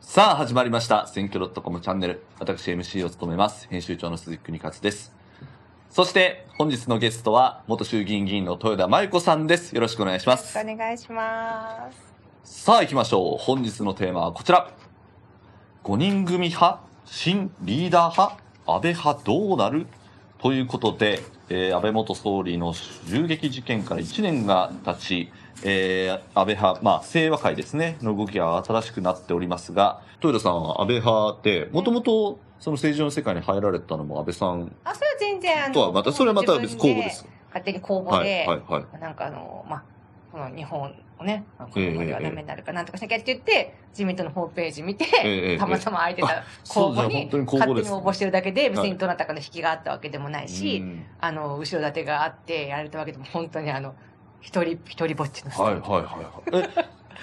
さあ、始まりました。選挙 .com チャンネル。私 MC を務めます。編集長の鈴木邦勝です。そして、本日のゲストは、元衆議院議員の豊田真由子さんです。よろしくお願いします。お願いします。さあ、行きましょう。本日のテーマはこちら。5人組派？新リーダー派？安倍派？どうなる？ということで、えー安倍元総理の銃撃事件から1年が経ち、えー安倍派、まあ、清和会ですね、の動きが新しくなっておりますが、豊田さんは安倍派って、もともとその政治の世界に入られたのも安倍さんあ、それは全然、とはまた、それはまた別公募です。勝手に公募はい、で、はい、はい。なんかあの、まあ、この日本をね、こええのままではダメになるかなんとかしなきゃって言って、自民党のホームページ見て、ええたまたま空いてた公募に勝手に応募してるだけで、別はいにどなたかの引きがあったわけでもないし、うんあの、後ろ盾があってやられたわけでも、本当にあの、一人、一人ぼっちの人。はいはいはいはい。え、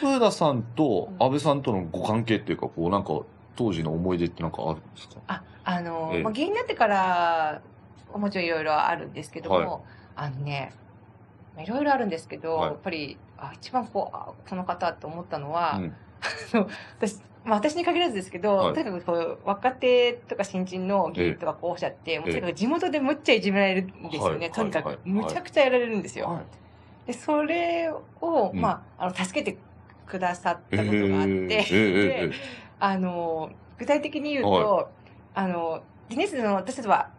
豊田さんと安倍さんとのご関係っていうか、こうなんか、当時の思い出ってなんかあるんですか？あ、あの、ええ。まあ、議員になってから、もちろんいろいろあるんですけども、はい。あのね、いろいろあるんですけど、はい。やっぱり、あ一番こう、あこの方と思ったのは、うん。私、まあ、私に限らずですけど、はい。とにかくこう若手とか新人の議員とか候補者って、もうとにかく地元でむっちゃいじめられるんですよね。はいとにかくはい、むちゃくちゃやられるんですよ。はいで、それを、うん。まあ、あの、助けてくださったえことがあって、あの、具体的に言うと、あの、ギネスの私たちは、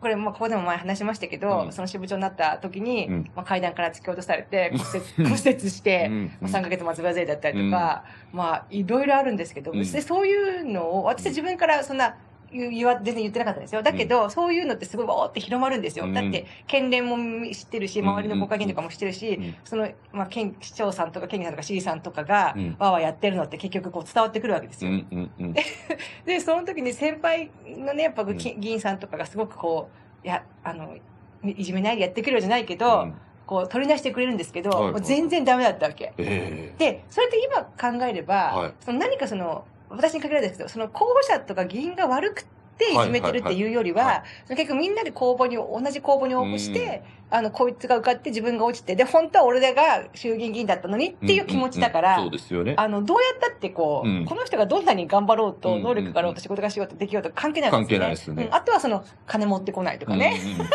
これ、まあ、ここでも前話しましたけど、うんその支部長になった時に、うんまあ、階段から突き落とされて、骨折、骨折して、うんまあ、3ヶ月松葉杖だったりとか、まあ、いろいろあるんですけど、そういうのを、私は自分からそんな、言わ、全然言ってなかったんですよ。だけど、そういうのってすごいわーって広まるんですよ。うん。だって、県連も知ってるし、周りの国会議員とかも知ってるし、うん。その、まあ、県、市長さんとか県議さんとか市議さんとかがうん、わーわーやってるのって結局こう伝わってくるわけですよ。うんうんうん。で、その時に先輩のね、やっぱうん。議議員さんとかがすごくこう、いや、あの、いじめないでやってくれるじゃないけど、うん。こう、取り出してくれるんですけど、はいもう全然ダメだったわけ。えで、それって今考えれば、はい。その何かその、私に限らずですけど、その候補者とか議員が悪くていじめてるっていうよりは、はい。はいその結局みんなで公募に、同じ公募に応募して、うん。あの、こいつが受かって自分が落ちて、で、本当は俺らが衆議院議員だったのにっていう気持ちだから、うんうんうん。そうですよね。あの、どうやったってこう、うん。この人がどんなに頑張ろうと、うん能力があろうと仕事がしようとできようと関係ないわけですよね。関係ないですね。うん。あとはその、金持ってこないとかね。うんうん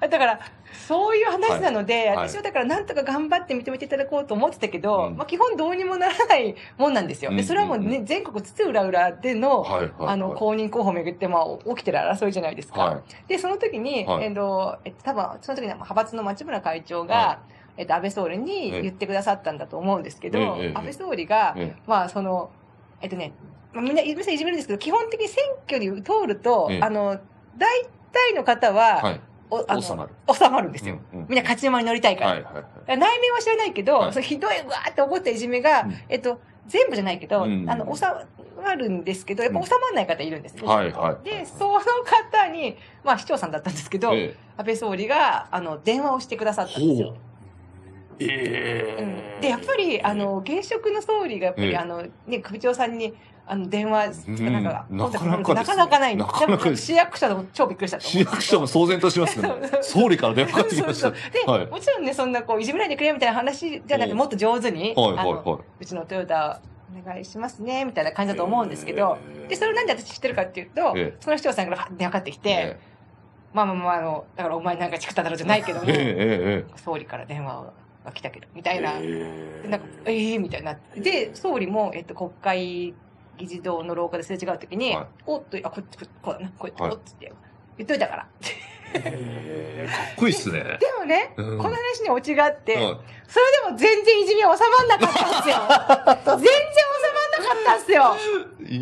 だから、そういう話なので、はい。私はだからなんとか頑張って認めていただこうと思ってたけど、うん。まあ基本どうにもならないもんなんですよ。うん。で、それはもうね、全国津々浦々での、はいはいはい。あの、公認候補をめぐって、まあ、起きてる争いじゃないですか。はで、その時に、はい。えっと、えっと、多分、その時に派閥の町村会長が、はえっと、安倍総理に言ってくださったんだと思うんですけど、安倍総理が、えまあ、その、えっとね、まあ、みんな、皆さんいじめるんですけど、基本的に選挙に通ると、ええ。あの、大体の方は、はい。おあの収まる。収まるんですよ。うんうんみんな勝ち馬に乗りたいから。はいはいはい。内面は知らないけど、はいそのひどい、わーって怒ったいじめが、うんえっと、全部じゃないけど、うんあの、収まるんですけど、やっぱ収まらない方いるんですね。はいはいで、その方に、まあ市長さんだったんですけど、え安倍総理が、あの、電話をしてくださったんですよ。えうんえで、やっぱり、あの、現職の総理が、やっぱり、ええあの、ね、首長さんに、あの、電話、うん。なんか、なかなかなかなかない。なかなか市役所でも超びっくりした市役所も騒然としますよね。総理から電話かかってきました。で、はい。もちろんね、そんなこう、いじめないでくれみたいな話じゃなくて、うんもっと上手に、はいはいはうちのトヨタお願いしますね、みたいな感じだと思うんですけど、えーで、それをなんで私知ってるかっていうと、ええ。その市長さんから電話かかってきて、えまあまあまあ、あの、だからお前なんかチクっただろうじゃないけども、総理から電話が来たけど、みたいな。えでなんか、ええみたいにな。で、総理も、えっと、国会議事堂の廊下ですれ違うときに、はいおっと、あ、こっち、ここうだな、こうやって、はいおっつって、言っといたから。えかっこいいっすね。でもね、うんこの話にオチがあって、はいそれでも全然いじめ収まんなかったんですよ。全然収まんなかったんですよ。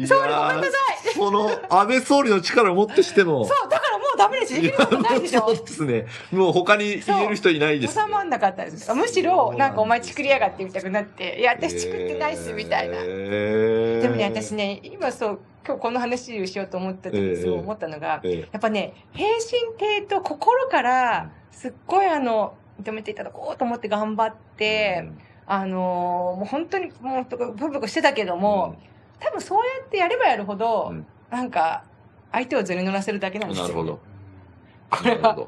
総理ごめんなさい。その、安倍総理の力をもってしても。そう、だからもうダメですよ。できることないでしょ。そうですね。もう他に言える人いないです、収まんなかったです。むしろ、なんかお前チクりやがってみたくなって、いや、私チクってないっす、みたいな。えーでもね、私ね、今そう、今日この話をしようと思った時にすごい思ったのが、えやっぱね、平身低と心から、すっごいあの、認めていただこうと思って頑張って、あのーもう本当にもう、とかブクブクしてたけども、多分そうやってやればやるほど、うんなんか、相手を図に乗らせるだけなんですよ。なるほど。これは。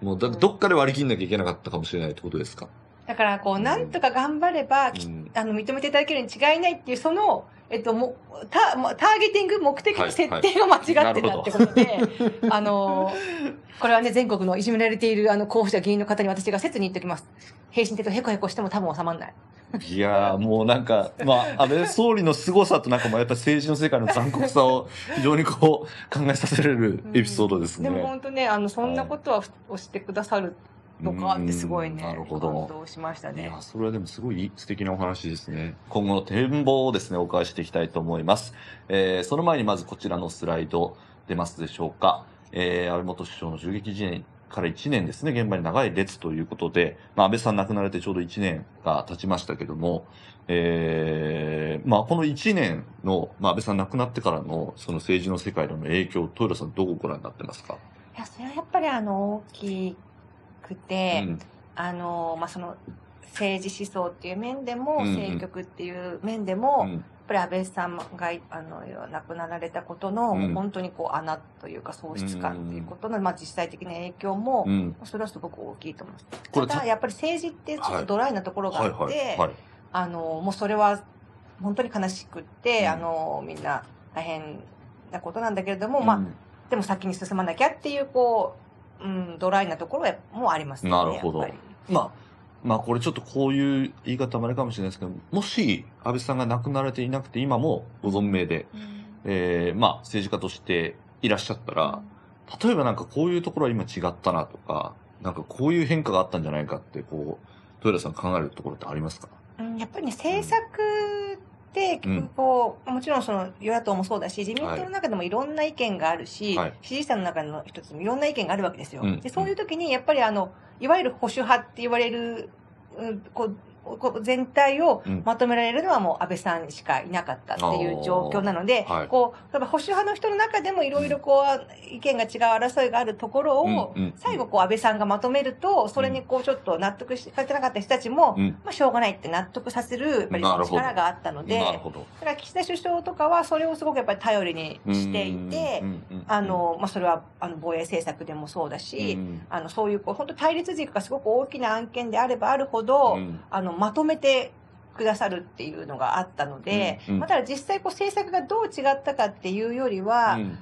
もうだ、どっかで割り切んなきゃいけなかったかもしれないってことですか？だから、こう、なんとか頑張れば、きうんあの、認めていただけるに違いないっていう、その、えっと、もうタまターゲティング、目的の設定が間違ってたってことで、あの、これはね、全国のいじめられているあの候補者議員の方に私が切に言っておきます。平身帝とヘコヘコしても多分収まんない。いやー、もうなんか、まあ、安倍総理の凄さとなんかもやっぱり政治の世界の残酷さを 非常にこう、考えさせられるエピソードですね。でも本当ね、あの、そんなことは押してくださるとかってすごいね、うんなるほど感動しましたねいや、。それはでもすごい素敵なお話ですね。今後の展望をですね、お伺いしていきたいと思います。えー、その前にまずこちらのスライド出ますでしょうか。えー、安倍元首相の銃撃事件から1年ですね、現場に長い列ということで、まあ、安倍さん亡くなられてちょうど1年が経ちましたけども、えー、まあ、この1年の、まあ、安倍さん亡くなってからの、その政治の世界での影響、豊田さんどうご覧になってますか？いや、それはやっぱりあの、大きくて、うん。あの、まあ、その、政治思想っていう面でも、うんうん。政局っていう面でも、うんぱり安倍さんがあの亡くなられたことの、うん本当にこう穴というか喪失感っていうことの、まあ、実際的な影響も、うん。それはすごく大きいと思います。ただやっぱり政治ってちょっとドライなところがはいあって。あのもうそれは本当に悲しくって、うんあのみんな大変なことなんだけれども、まあうんでも先に進まなきゃっていうこう、うん、ドライなところもありますね。なるほどやっぱりまあ、まあこれちょっとこういう言い方もあれかもしれないですけど、もし安倍さんが亡くなられていなくて今もご存命で、えー、まあ政治家としていらっしゃったら、例えばなんかこういうところは今違ったなとか、なんかこういう変化があったんじゃないかって、こう、豊田さん考えるところってありますか？うんやっぱりね、政策結局こう、もちろんその与野党もそうだし、自民党の中でもいろんな意見があるし、はい支持者の中の一つもいろんな意見があるわけですよ。うんでそういう時に、やっぱりあの、いわゆる保守派って言われる、うん、こう全体をうん。まとめられるのはもう安倍さんしかいなかったっていう状況なので、はい。こう、例えば保守派の人の中でもいろいろこう、意見が違う争いがあるところを、最後こう安倍さんがまとめると、それにこうちょっと納得してなかった人たちも、うん。まあしょうがないって納得させる、やっぱり力があったので。だから岸田首相とかはそれをすごくやっぱり頼りにしていてあ、の、まあそれはあの防衛政策でもそうだし、うん。あの、そういうこう、本当対立軸がすごく大きな案件であればあるほど、うん。あの、まとめてくださるっていうのがあったので、うんうんまあただ実際こう政策がどう違ったかっていうよりは、うん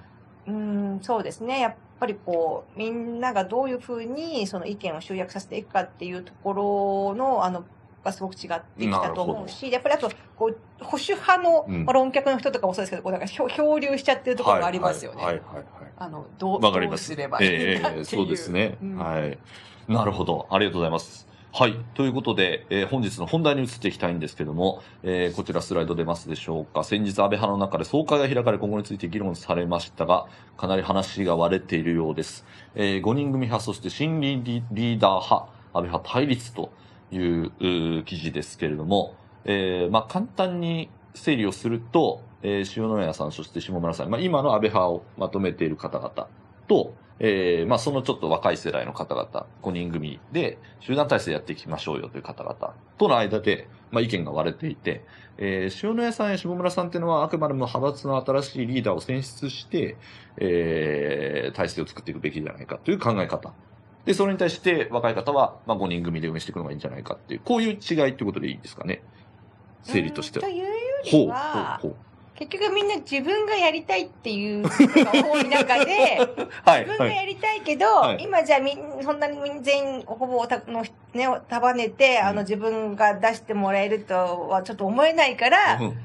うーん、そうですね。やっぱりこう、みんながどういうふうにその意見を集約させていくかっていうところの、あの、がすごく違ってきたと思うし、やっぱりあと、こう、保守派の、論客の人とかもそうですけど、こうなんか漂漂流しちゃってるところがありますよね。はいはいはいはい。あの、どう、どうす。すればいいええかっていう。そうですね、うんはい。なるほど。ありがとうございます。はい。ということで、えー本日の本題に移っていきたいんですけども、えーこちらスライド出ますでしょうか。先日安倍派の中で総会が開かれ今後について議論されましたが、かなり話が割れているようです。え5人組派、そして新リーダー派、安倍派対立という記事ですけれども、えーまあ簡単に整理をすると、えー塩谷さん、そして下村さん、まあ今の安倍派をまとめている方々と、えーまあそのちょっと若い世代の方々、5人組で集団体制やっていきましょうよという方々との間で、まあ意見が割れていて、えー塩谷さんや下村さんっていうのはあくまでも派閥の新しいリーダーを選出して、えー体制を作っていくべきじゃないかという考え方。で、それに対して若い方は、まあ5人組で運営していくのがいいんじゃないかっていう、こういう違いということでいいですかね。整理としてはうん。というよほう、りは、ほう、ほ結局みんな自分がやりたいっていう人が多い中で、う。はい、自分がはい。やりたいけど、はい。今じゃあみんそんなに全員ほぼたの、ね、束ねて、あのうん自分が出してもらえるとはちょっと思えないから、うん。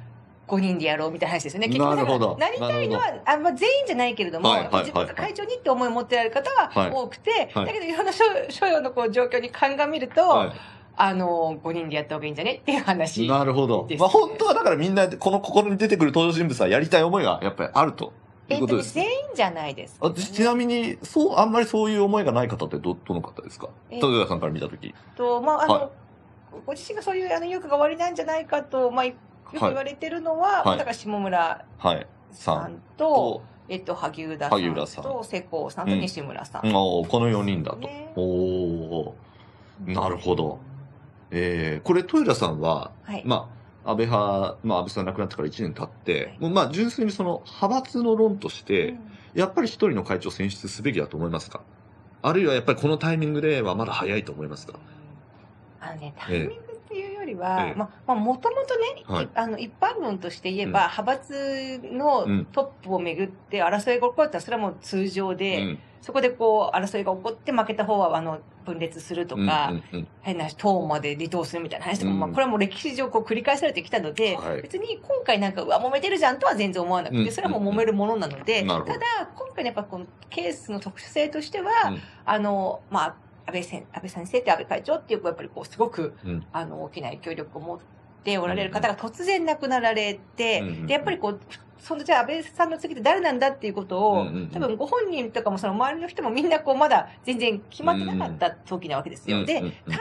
5人でやろうみたいな話ですよね。なるほど。なりたいのは、あまあ、全員じゃないけれども、はいはいはい自分が会長にって思いを持ってられる方ははい。多くて、はい。だけどいろんな所所要のこう状況に鑑みると、はあの、5人でやった方がいいんじゃね？っていう話。い。なるほど。まあ本当はだからみんな、この心に出てくる登場人物はやりたい思いがやっぱりあるといえっとね、うことです。全員じゃないです、あちなみに、そう、あんまりそういう思いがない方ってど、どの方ですか？え豊田さんから見たとき。と、まあ、あの、はご自身がそういうあの意欲がおありなんじゃないかと、まあ、よく言われてるのは、はいまあだから下村はい。さんさんと、と、えっと、萩生田さんと、世耕さんとうん西村さん。おーこの4人だと。ねおおなるほど。えー、これ、豊田さんは、はい。まあ、安倍派、まあ、安倍さん亡くなってから1年経って、はい。もうまあ、純粋にその、派閥の論として、うん。やっぱり一人の会長を選出すべきだと思いますか？あるいはやっぱりこのタイミングではまだ早いと思いますか？あのね、タイミングりは、ええ。まあ、まあ、もともとね、はい。いあの、一般論として言えば、うん。派閥のうん。トップをめぐって争いが起こったら、それはもう通常で、うん。そこでこう、争いが起こって負けた方は、あの、分裂するとか、うんうんうん。変な党まで離党するみたいな話とかも、うん。まあ、これはもう歴史上こう繰り返されてきたので、はい。別に今回なんか、うわ、揉めてるじゃんとは全然思わなくて、うん。それはもう揉めるものなので、なるほど。ただ、今回のやっぱこのケースの特殊性としては、うん。あの、まあ、安倍先安倍先生って安倍会長っていう、やっぱりこう、すごく、うん。あの、大きな影響力を持っておられる方が突然亡くなられて、うんうんで、やっぱりこう、そのじゃあ安倍さんの次って誰なんだっていうことを、うんうんうん。多分ご本人とかもその周りの人もみんなこうまだ全然決まってなかった時なわけですよ。で、うんうんうん。大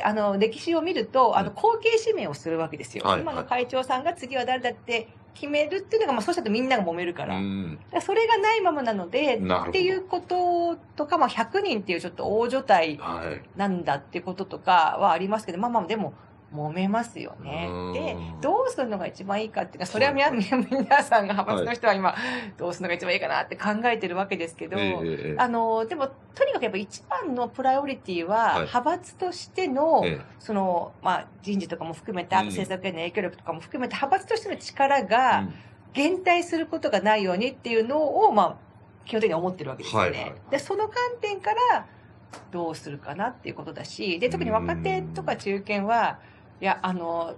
抵、あの、歴史を見ると、あの、うん。後継指名をするわけですよ。はい。今の会長さんが次は誰だって決めるっていうのが、まあそうしたらみんなが揉めるから。うん。だからそれがないままなので、っていうこととか、まあ100人っていうちょっと大所帯はい。なんだってこととかはありますけど、まあまあでも、揉めますよね。うん。で、どうするのが一番いいかっていうのは、それは皆,、はい。皆さんが派閥の人は今、どうするのが一番いいかなって考えてるわけですけど、ええええあの、でも、とにかくやっぱ一番のプライオリティは、はい。派閥としての、えその、まあ、人事とかも含めて、政策への影響力とかも含めて、派閥としての力えがうん。減退することがないようにっていうのを、まあ、基本的に思ってるわけですよね。はいはいはい。で、その観点から、どうするかなっていうことだし、で、特に若手とか中堅は、いや、あの、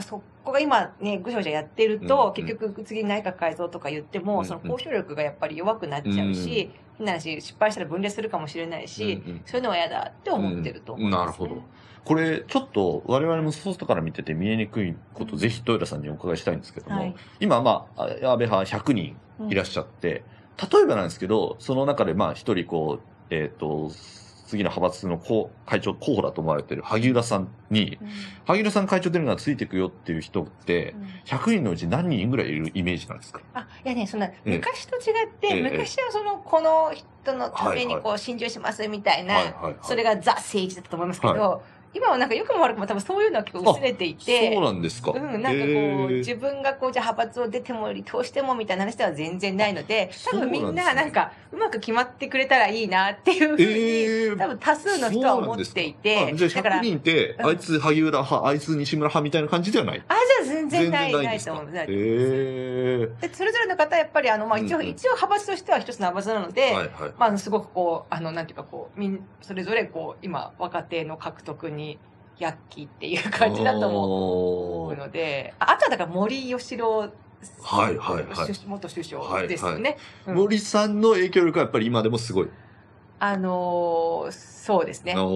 そこが今ね、ぐしゃぐしゃやってると、うん結局次内閣改造とか言っても、うんその交渉力がやっぱり弱くなっちゃうし、変な話、失敗したら分裂するかもしれないし、うんうん。そういうのは嫌だって思ってると思うんです、ね。なるほど。これ、ちょっと我々も外から見てて見えにくいこと、ぜひ豊田さんにお伺いしたいんですけども、はい。今、まあ、あ安倍派100人いらっしゃって、例えばなんですけど、その中でまあ一人こう、えっ、と、次の派閥の候会長候補だと思われてる萩生田さんに、うん。萩生田さん会長出るのがついていくよっていう人って、うん。100人のうち何人ぐらいいるイメージなんですか？あ、いやね、そんな、ええ。昔と違って、ええ。昔はその、この人のためはい。はいにこう、心中しますみたいな、はいはいはい。それがザ政治だったと思いますけど、今はなんか良くも悪くも多分そういうのは結構薄れていて、そうなんですか。うん、なんかこう、自分がこう、じゃあ派閥を出ても離党してもみたいな話では全然ないので、多分みんなななんか、うまく決まってくれたらいいなっていうふうに、えー多分多数の人は思っていて、じゃあ100人って、うん。あいつ萩生田派、あいつ西村派みたいな感じではない？あ、じゃあ全然ない、ないと思います。へえでそれぞれの方はやっぱりあの、まあ一応、一応派閥としては一つの派閥なので。まあすごくこう、あの、なんていうかこう、みん、それぞれこう、今、若手の獲得に、躍起っていう感じだと思う。ので、ああとはだから森喜朗はいはいはい。首元首相ですよね。うん。森さんの影響力はやっぱり今でもすごい。あのーそうですね。お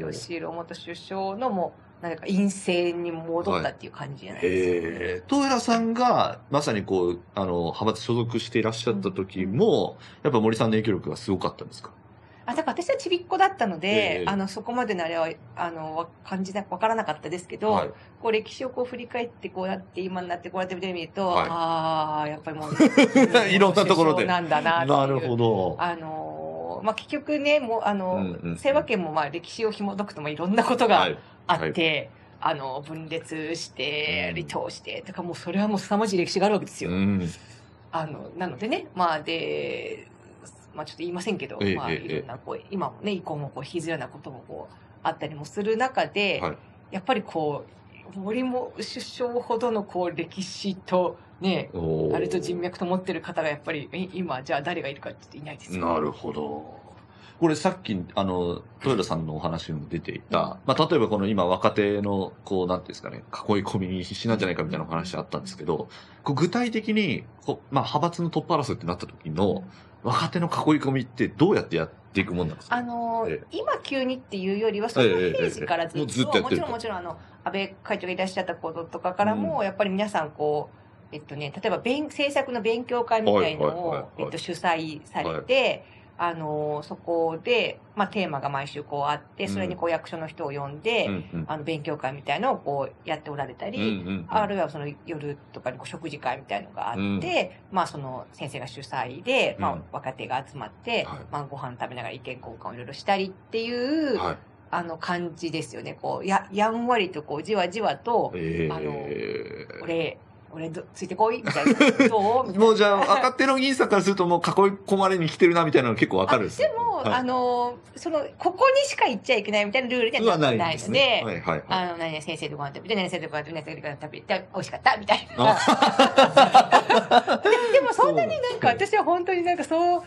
森ー喜朗元首相のもう、なんか陰性に戻ったっていう感じじゃないですか、へえ。豊田さんが、まさにこう、あの、派閥所属していらっしゃった時も、やっぱ森さんの影響力がすごかったんですか？あ、だから私はちびっこだったので、ええあの、そこまでのあれは、あの、わ感じな、わからなかったですけど、はい。こう歴史をこう振り返って、こうやって今になってこうやって見てみると、はいああ、やっぱりもう、いろんなところでなんだな。なるほど。あのーまあ、結局ね、もう、あの、うんうんうん清和県もまあ歴史を紐解くともいろんなことがはい。あって、あの、分裂して、うん離党して、とかもうそれはもう凄まじい歴史があるわけですよ。うん。あの、なのでね、まあで、まあちょっと言いませんけど、まあええええいろんなこう、今もね、以降もこう、引きずるようなこともこう、あったりもする中で、はいやっぱりこう、森も首相ほどのこう、歴史とね、あれと人脈と持ってる方がやっぱり、え今、じゃあ誰がいるかっていないですよ、なるほど。これさっき、あの、豊田さんのお話にも出ていた、うんまあ、例えばこの今若手の、こう、なんていうんですかね、囲い込みに必死なんじゃないかみたいなお話あったんですけど、こう具体的に、こうまあ、派閥のトップ争いってなった時の、若手の囲い込みってどうやってやっていくもんなんですか？あのーええ。今急にっていうよりは、その平時からずっと、もちろんもちろんあの、安倍会長がいらっしゃったこととかからも、やっぱり皆さんこう、えっとね、例えば勉政策の勉強会みたいのはいはいはいはをい、えっと、主催されて、あのーそこで、まあ、テーマが毎週こうあって、それにこう役所の人を呼んで、うんうん。あの、勉強会みたいのをこうやっておられたり、うんうんうん。あるいはその夜とかにこう食事会みたいのがあって、うん。まあその先生が主催で、まあうん若手が集まって、はい。まあご飯食べながら意見交換をいろいろしたりっていう、はい。あの感じですよね。こう、や、やんわりとこうじわじわと、えあのー、俺、俺どついてこいみたいな。どう？もうじゃあ、若手の銀さんからするともう囲い込まれに来てるなみたいなの結構わかるんですでも、はいあの、その、ここにしか行っちゃいけないみたいなルールにうわはないので、ないんですね。はいはいはい。あの、何々先生とご飯食べて、何々先生とご飯食べて、何々先生とご飯食べて、美味しかったみたいな。ででもそんなになんか私は本当になんかそう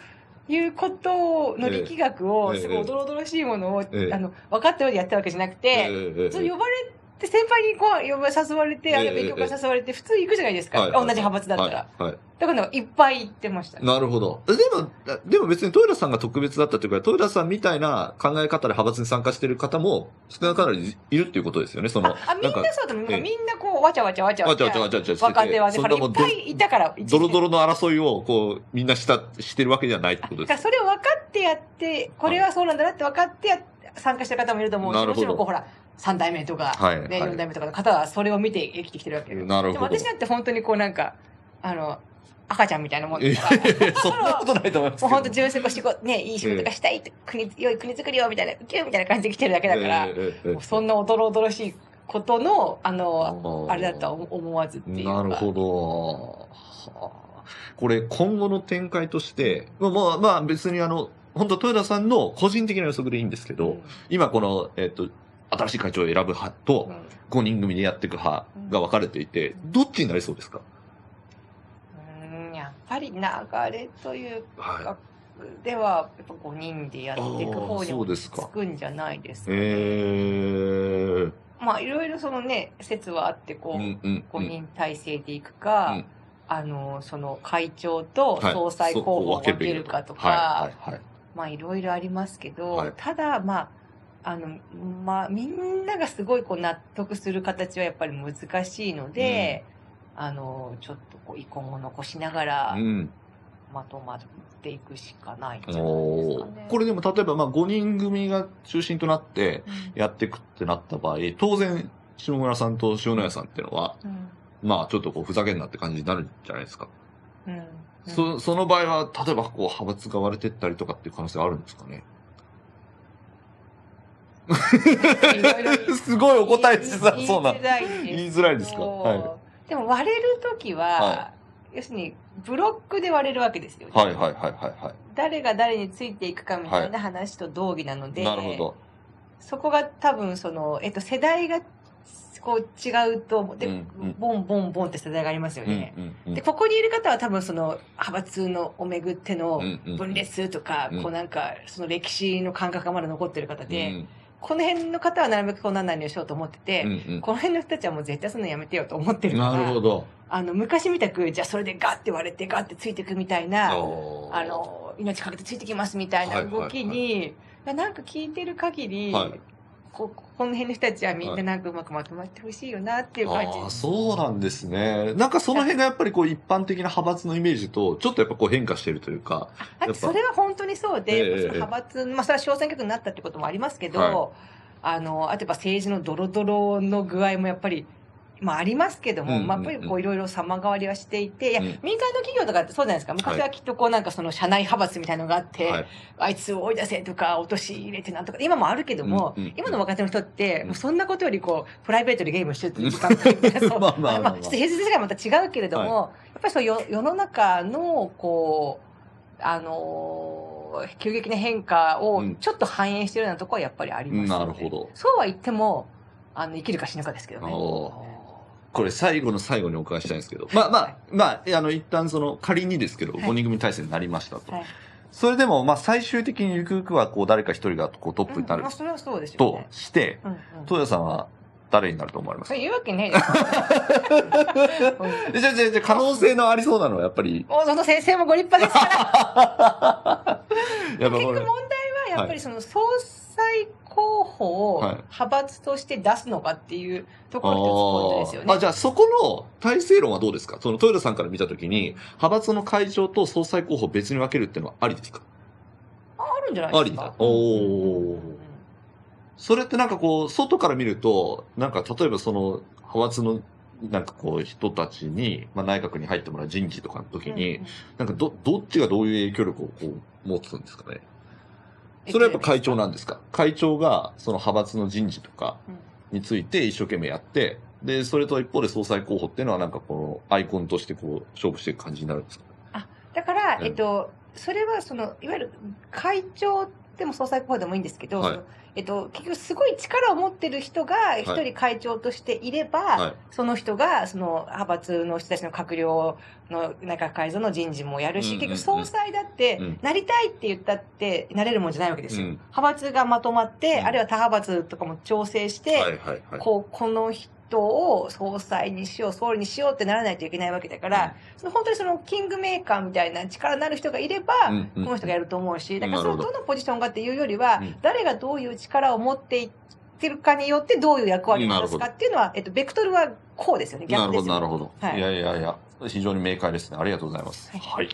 いうことの力学を、ええすごいおどろおどろしいものを、ええあの、分かったようにやったわけじゃなくて、ええそう呼ばれて、先輩にこう、呼ば誘われて、あええの勉強会誘われて、普通行くじゃないですか。はい同じ派閥だったら。はいはいだからいっぱい行ってました。なるほど。でも、でも別にトイラさんが特別だったというか、トイラさんみたいな考え方で派閥に参加してる方も少なからずいるっていうことですよね。その、あ、あみんなかそうだと思う。ええみんなこう、わちゃわちゃわちゃわちゃわちゃわちゃわちゃ若手はね、いっぱいいたから、ドロドロ。ロの争いをこう、みんなした、してるわけじゃないってことです。それを分かってやって、これはそうなんだなって分かってや参加してる方もいると思うし、なるほどもちろんこう、ほら、3代目とか、はいね、はい4代目とかの方はそれを見て生きてきてるわけで。なるほど。でも私なんて本当にこうなんか、あの、赤ちゃんみたいなもんいやいですから。そんなことないと思います。もう本当自分でこうしてこう、ね、いい仕事がしたいって、国、良い国作りよ、みたいな、ウキューみたいな感じで来てるだけだから、そんなおどろおどろしいことの、あの、あれだとは思思わずっていうか。なるほど。はあこれ、今後の展開として、まあまあ、まあ別にあの、本当豊田さんの個人的な予測でいいんですけど、うん今この、えっ、と、新しい会長を選ぶ派とう、ん。5人組でやっていく派が分かれていて、どっちになりそうですか？うんやっぱり流れというはか、では、やっぱ5人でやっていく方にそうですかつくんじゃないですい。か、えー。まあ、いろいろそのね、説はあって、こう、うんうん5人体制でいくか、うん。あの、その会長とはい。総裁候補を分けるかとか、はいはいはい。まあいろいろありますけど、はい。ただまあ、あの、まあみんながすごいこう納得する形はやっぱり難しいので、あの、ちょっとこう遺恨を残しながらうん。まとまっていくしかないんじゃないですおかね。ーこれでも例えばまあ5人組が中心となってうん、やっていくってなった場合、当然、下村さんと塩谷さんっていうのは、うんまあちょっとこうふざけんなって感じになるんじゃないですか。うんそその場合は、例えばこう派閥が割れてったりとかっていう可能性あるんですかね。すごいお答えしづら言いそうな。言いづらいです言いづらいですか？はでも割れるときは、は要するにブロックで割れるわけですよ。ね。はいはいはいはいは誰が誰についていくかみたいな話と同義なのい。で、なるほど。そこが多分その、えっと、世代がこう違うと、で、うんうん。ボンボンボンって世代がありますようんね。うんうん。で、ここにいる方は多分その派閥のをめぐってのうんうん。分裂とか、うん。こうなんか、その歴史の感覚がまだ残ってる方で、うんこの辺の方はなるべくこうなんないようにしようと思ってて、うんうん。この辺の人たちはもう絶対そんなのやめてよと思ってるから、なるほど。あの、昔みたく、じゃあそれでガッて割れてガッてついていくみたいな、あ、の、命かけてついてきますみたいな動きに、いやなんか聞いてる限り、はいここの辺の人たちはみんななんかうまくまとまってほしいよなっていう感じ。ああ、そうなんですね。なんかその辺がやっぱりこう一般的な派閥のイメージと、ちょっとやっぱこう変化してるというか。あとそれは本当にそうで、ええその派閥、まあそれは小選挙区になったってこともありますけど、はあの、あとやっぱ政治のドロドロの具合もやっぱり、まあありますけども、まあやっぱりこういろいろ様変わりはしていて、いや、うん。民間の企業とかってそうじゃないですか。昔はきっとこうなんかその社内派閥みたいなのがあって、はい。あいつを追い出せとか、落とし入れてなんとか、今もあるけども、うんうん今の若手の人って、うん。もうそんなことよりこう、プライベートでゲームしてるっていう時間がそう まあまあまあまあ。ちょっと平日世界また違うけれども、やっぱりそうよ世の中の、こう、あのー急激な変化をうん。ちょっと反映してるようなところはやっぱりありますなるほど。そうは言っても、あの、生きるか死ぬかですけどね。これ最後の最後にお伺いしたいんですけど。まあまあ、まあ、あの、一旦その、仮にですけど、はい5人組体制になりましたと。はい。それでも、まあ最終的にゆくゆくは、こう、誰か一人がこうトップになるうんまあ、それはそうでしょうとね。して、うんうん。東谷さんは誰になると思われますか？そうわけねえ じゃあ、じゃあ、じゃあ可能性のありそうなのは、やっぱり、大園先生もご立派ですから。やっぱ結局問題、はやっぱりその総裁候補をはい。派閥として出すのかっていうところが一つポイントですよね。あじゃあそこの体制論はどうですか？その豊田さんから見たときに、派閥の会長と総裁候補を別に分けるっていうのはありですか？あるんじゃないですか？ありだおそれってなんかこう、外から見ると、なんか例えばその派閥のなんかこう人たちに、まあ内閣に入ってもらう人事とかの時に、なんかど、どっちがどういう影響力をこう持つんですかね？それはやっぱ会長なんですか？会長がその派閥の人事とか、について一生懸命やって、で、それと一方で総裁候補っていうのはなんかこのアイコンとしてこう勝負していく感じになるんですか？だから、うんえっと、それはその、いわゆる会長でも総裁候補でもいいんですけど、はいえっと、結局すごい力を持ってる人が一人会長としていれば、はい。その人が、その派閥の人たちの閣僚の内閣改造の人事もやるし、うんうんうん結局総裁だってうん、なりたいって言ったって、なれるもんじゃないわけですよ。うん派閥がまとまって、うんあるいは他派閥とかも調整して、はいはいはい。こう、この人を総裁にしよう、総理にしようってならないといけないわけだから、その本当にそのキングメーカーみたいな力のある人がいれば、うんうんこの人がやると思うし、だからそのなるほどどのポジションがっていうよりは、うん誰がどういう力を持っていってるかによってどういう役割を果たすかっていうのは、えっと、ベクトルはこうですよね、なるほど、逆ですよなるほど。はいいやいやいや、非常に明快ですね。ありがとうございます。はいはい。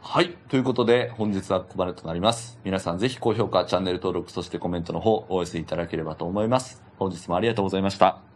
はい。ということで、本日はここまでとなります。皆さんぜひ高評価、チャンネル登録、そしてコメントの方、お寄せいただければと思います。本日もありがとうございました。